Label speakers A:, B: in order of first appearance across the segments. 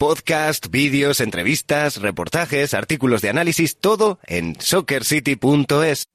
A: Podcast, vídeos, entrevistas, reportajes, artículos de análisis, todo en soccercity.es.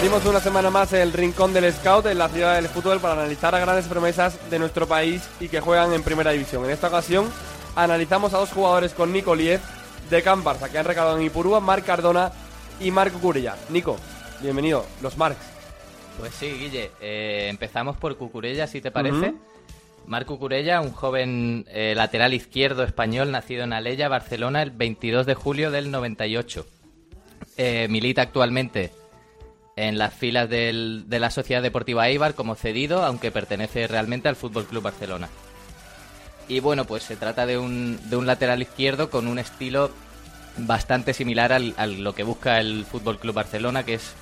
B: abrimos una semana más el rincón del Scout en la ciudad del fútbol para analizar a grandes promesas de nuestro país y que juegan en primera división. En esta ocasión analizamos a dos jugadores con Nico Liez de Can Barça que han recalado en Ipurúa, Marc Cardona y Marco Curella. Nico, bienvenido, los Marcs.
C: Pues sí, Guille. eh, empezamos por Cucurella, si te parece. Marco Cucurella, un joven eh, lateral izquierdo español nacido en Aleya, Barcelona, el 22 de julio del 98. Eh, milita actualmente en las filas del- de la Sociedad Deportiva Eibar como cedido, aunque pertenece realmente al Fútbol Club Barcelona. Y bueno, pues se trata de un, de un lateral izquierdo con un estilo bastante similar al, a lo que busca el Fútbol Club Barcelona, que es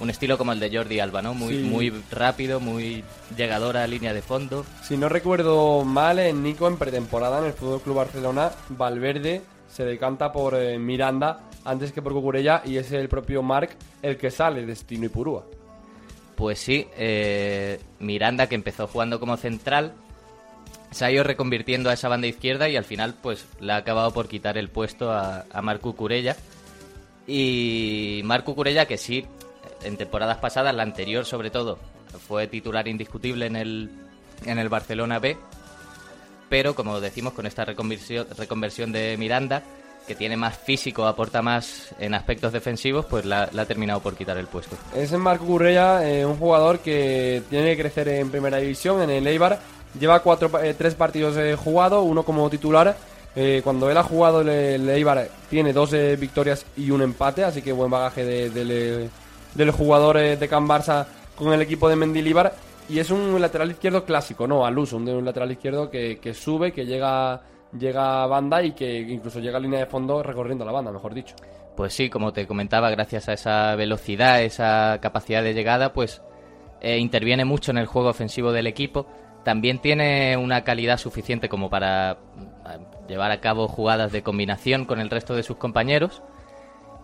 C: un estilo como el de Jordi Alba, ¿no? Muy,
B: Sí.
C: muy rápido, muy llegador a línea de fondo.
B: Si no recuerdo mal, en Nico en pretemporada en el Fútbol Club Barcelona, Valverde se decanta por eh, Miranda antes que por Cucurella y es el propio Marc el que sale de Destino y Purúa.
C: Pues sí, eh, Miranda, que empezó jugando como central, se ha ido reconvirtiendo a esa banda izquierda y al final pues le ha acabado por quitar el puesto a, a Marco Curella. Y Marco Curella, que sí, en temporadas pasadas, la anterior sobre todo, fue titular indiscutible en el, en el Barcelona B, pero como decimos con esta reconversión, reconversión de Miranda, que tiene más físico, aporta más en aspectos defensivos, pues la, ha terminado por quitar el puesto.
B: Es Marco Currella, eh, un jugador que tiene que crecer en primera división, en el Eibar. Lleva cuatro, eh, tres partidos eh, jugados, uno como titular. Eh, cuando él ha jugado el, Eibar tiene dos victorias y un empate, así que buen bagaje de- del, eh, del jugador de Can Barça con el equipo de Mendilibar. Y es un lateral izquierdo clásico, ¿no? Al uso, un, un lateral izquierdo que sube, que llega, llega a banda y que incluso llega a línea de fondo recorriendo la banda, mejor dicho.
C: Pues sí, como te comentaba, gracias a esa velocidad, esa capacidad de llegada, pues eh, interviene mucho en el juego ofensivo del equipo. También tiene una calidad suficiente como para mm, llevar a cabo jugadas de combinación con el resto de sus compañeros.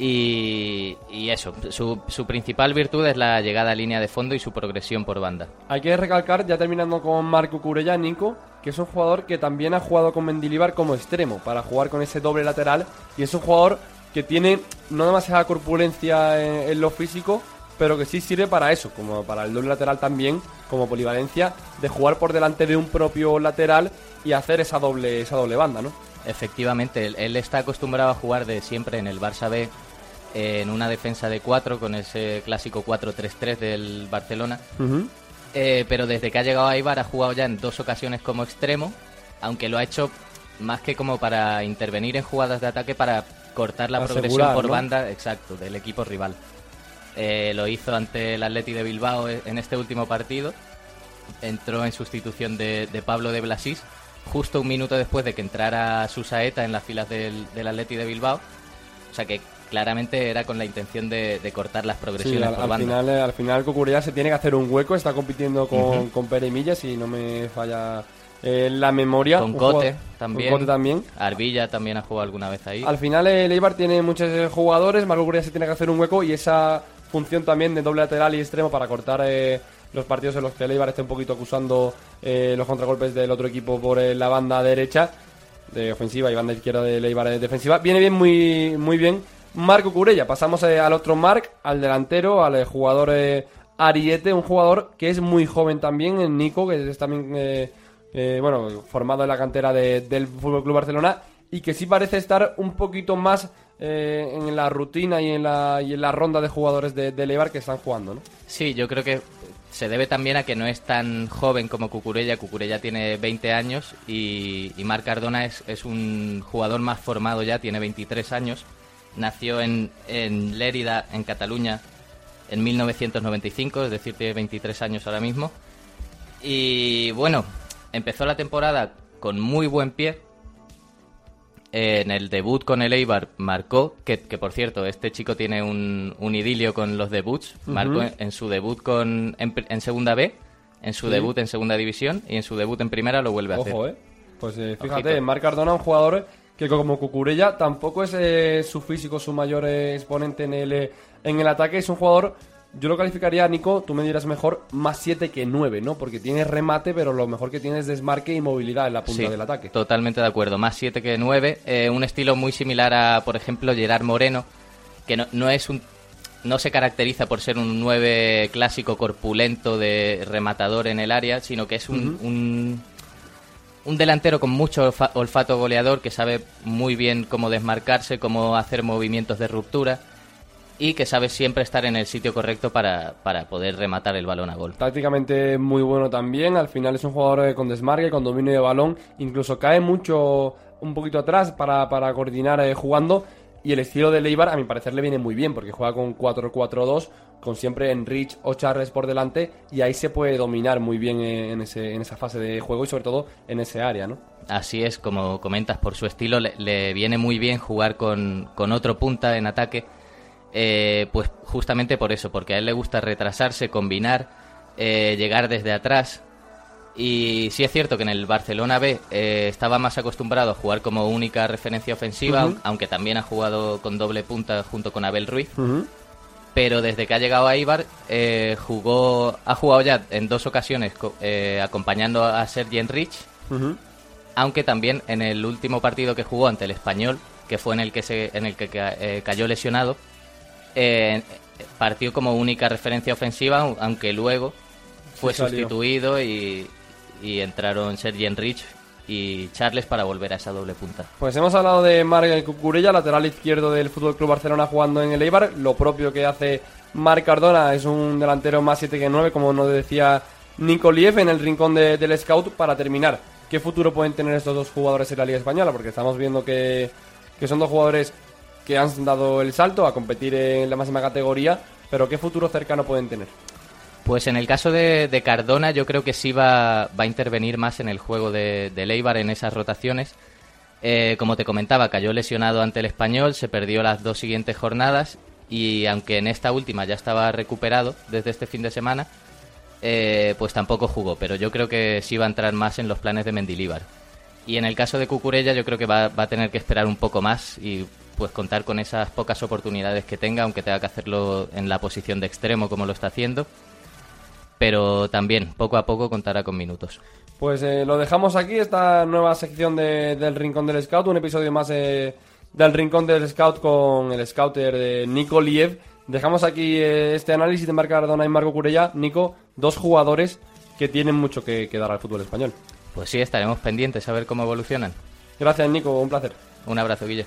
C: Y, y eso, su, su principal virtud es la llegada a línea de fondo y su progresión por banda.
B: Hay que recalcar, ya terminando con Marco Curella, Nico, que es un jugador que también ha jugado con Mendilibar como extremo, para jugar con ese doble lateral, y es un jugador que tiene no demasiada corpulencia en, en lo físico, pero que sí sirve para eso, como para el doble lateral también, como polivalencia, de jugar por delante de un propio lateral y hacer esa doble, esa doble banda, ¿no?
C: Efectivamente, él, él está acostumbrado a jugar de siempre en el Barça B eh, en una defensa de 4 con ese clásico 4-3-3 del Barcelona. Eh, pero desde que ha llegado a Ibar ha jugado ya en dos ocasiones como extremo, aunque lo ha hecho más que como para intervenir en jugadas de ataque para cortar la
B: Asegurar,
C: progresión por
B: ¿no?
C: banda, exacto, del equipo rival. Eh, lo hizo ante el Atleti de Bilbao en este último partido. Entró en sustitución de, de Pablo de Blasís, justo un minuto después de que entrara Susaeta en las filas del, del Atleti de Bilbao. O sea que claramente era con la intención de, de cortar las
B: Sí,
C: progresiones
B: al,
C: por
B: al
C: banda.
B: final, eh, al final Cucurella se tiene que hacer un hueco, está compitiendo con, con Pere Millas, si no me falla eh, la memoria.
C: Con Cote
B: jugador-
C: también.
B: Con Cote también.
C: Arbilla también ha jugado alguna vez ahí.
B: Al final el Eibar tiene muchos eh, jugadores, Marco Cucurella se tiene que hacer un hueco y esa función también de doble lateral y extremo para cortar eh, los partidos en los que el Eibar esté un poquito acusando eh, los contragolpes del otro equipo por eh, la banda derecha de ofensiva y banda izquierda de defensiva. Viene bien, muy, muy bien Marco Curella. Pasamos eh, al otro Marc, al delantero, al eh, jugador eh, Ariete, un jugador que es muy joven también, en Nico, que es también bueno, formado en la cantera de- del Fútbol Club Barcelona y que sí parece estar un poquito más en la rutina y en la, y en la ronda de jugadores de, Eibar que están jugando, ¿no?
C: Sí, yo creo que se debe también a que no es tan joven como Cucurella. Cucurella tiene 20 años y, y Marc Cardona es, es, un jugador más formado ya, tiene 23 años. Nació en, en Lérida, en Cataluña, en 1995, es decir, tiene 23 años ahora mismo. Y bueno, empezó la temporada con muy buen pie. en el debut con el Eibar marcó, que, que por cierto, este chico tiene un, un, idilio con los debuts. Marcó en, en, su debut con, en, en Segunda B, en su sí. debut en Segunda División y en su debut en Primera lo vuelve a
B: Ojo,
C: hacer.
B: Eh. Pues eh, fíjate, Marc Cardona, un jugador que como Cucurella tampoco es eh, su físico su mayor eh, exponente en el, eh, en el ataque, es un jugador yo lo calificaría, Nico, tú me dirás mejor, más 7 que 9, ¿no? Porque tiene remate, pero lo mejor que tiene es desmarque y movilidad en la punta
C: sí,
B: del ataque.
C: Totalmente de acuerdo, más 7 que 9. Eh, un estilo muy similar a, por ejemplo, Gerard Moreno, que no, no, es un. No se caracteriza por ser un 9 clásico corpulento de rematador en el área, sino que es un, uh -huh. un, un delantero con mucho olfato goleador que sabe muy bien cómo desmarcarse, cómo hacer movimientos de ruptura y que sabe siempre estar en el sitio correcto para, para, poder rematar el balón a gol.
B: Tácticamente muy bueno también, al final es un jugador con desmarque, con dominio de balón, incluso cae mucho un poquito atrás para, para coordinar eh, jugando y el estilo de Leibar a mi parecer le viene muy bien porque juega con 4-4-2 con siempre Enrich o Charles por delante y ahí se puede dominar muy bien en, ese, esa fase de juego y sobre todo en ese área, ¿no?
C: Así es, como comentas, por su estilo le, le viene muy bien jugar con, con otro punta en ataque eh, pues justamente por eso, porque a él le gusta retrasarse, combinar, eh, llegar desde atrás. Y sí es cierto que en el Barcelona B eh, estaba más acostumbrado a jugar como única referencia ofensiva, uh -huh. aunque también ha jugado con doble punta junto con Abel Ruiz. Uh -huh. Pero desde que ha llegado a Ibar, jugó, ha jugado ya en dos ocasiones acompañando a Sergi Enrich, uh -huh. aunque también en el último partido que jugó ante el Español, que fue en el que, se, en el que cayó lesionado, eh, partió como única referencia ofensiva, aunque luego fue sustituido y, y, entraron Sergi Enrich y Charles para volver a esa doble punta.
B: Pues hemos hablado de Marc Cucurella, lateral izquierdo del Fútbol Club Barcelona jugando en el Eibar. Lo propio que hace Marc Cardona es un delantero más 7 que 9, como nos decía Nicoliev en el rincón de, del Scout. Para terminar, ¿qué futuro pueden tener estos dos jugadores en la Liga Española? Porque estamos viendo que, que son dos jugadores que han dado el salto a competir en la máxima categoría, pero ¿qué futuro cercano pueden tener?
C: Pues en el caso de, Cardona yo creo que sí va, a intervenir más en el juego de, de Leibar en esas rotaciones. Eh, como te comentaba, cayó lesionado ante el español, se perdió las dos siguientes jornadas y aunque en esta última ya estaba recuperado desde este fin de semana, eh, pues tampoco jugó, pero yo creo que sí va a entrar más en los planes de Mendilíbar. Y en el caso de Cucurella yo creo que va, va a tener que esperar un poco más y pues contar con esas pocas oportunidades que tenga, aunque tenga que hacerlo en la posición de extremo como lo está haciendo. Pero también, poco a poco, contará con minutos.
B: Pues eh, lo dejamos aquí, esta nueva sección de, del Rincón del Scout, un episodio más eh, del Rincón del Scout con el scouter de Nico Liev. Dejamos aquí eh, este análisis de Marc Cardona y Marco Curella. Nico, dos jugadores que tienen mucho que, que dar al fútbol español.
C: Pues sí, estaremos pendientes a ver cómo evolucionan.
B: Gracias, Nico, un placer.
C: Un abrazo, Guille.